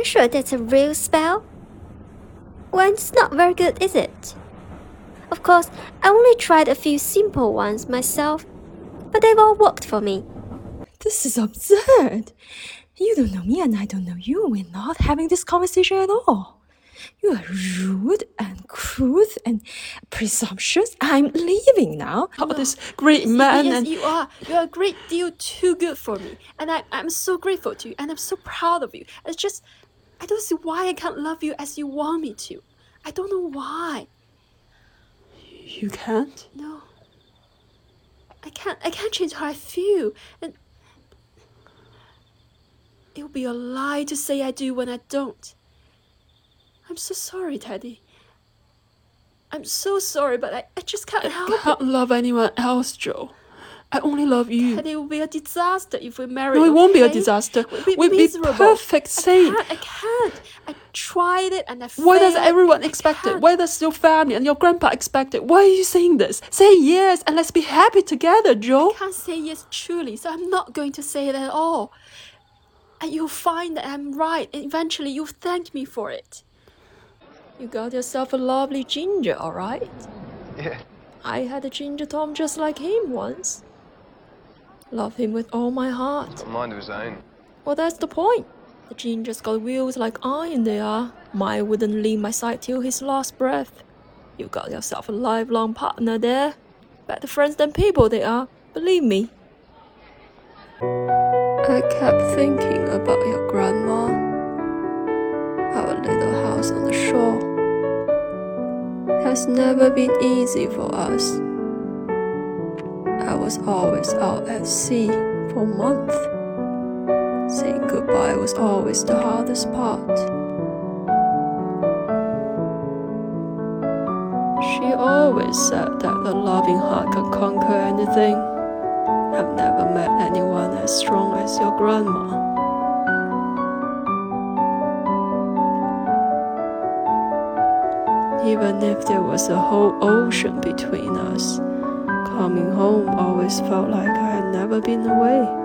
you sure that's a real spell? Well, it's not very good, is it? Of course, I only tried a few simple ones myself, but they've all worked for me. This is absurd. You don't know me and I don't know you. We're not having this conversation at all. You are rude and crude and presumptuous. I'm leaving now. Oh, this great man yes, and you are. You're a great deal too good for me, and I, I'm so grateful to you, and I'm so proud of you. It's just, I don't see why I can't love you as you want me to. I don't know why. you can't. No. I can't. I can't change how I feel, and it would be a lie to say I do when I don't. I'm so sorry, Teddy. I'm so sorry, but I, I just can't help I it. can't love anyone else, Jo. I only love you. Teddy, it will be a disaster if we marry. No, it won't be a disaster. We'd be We'd be miserable. perfect I can't. I can't. I tried it and I failed. Why does everyone expect it? Why does your family and your grandpa expect it? Why are you saying this? Say yes and let's be happy together, Jo. I can't say yes truly, so I'm not going to say it at all. And you'll find that I'm right, and eventually you'll thank me for it. You got yourself a lovely ginger, all right? Yeah. I had a ginger Tom just like him once. Love him with all my heart. Mind of his own. Well, that's the point. The ginger's got wheels like iron they are. Mine wouldn't leave my side till his last breath. You got yourself a lifelong partner there. Better friends than people they are, believe me. I kept thinking about your grandma. Our little house on the shore has never been easy for us. I was always out at sea for months. Saying goodbye was always the hardest part. She always said that a loving heart can conquer anything. I've never met anyone as strong as your grandma. Even if there was a whole ocean between us, coming home always felt like I had never been away.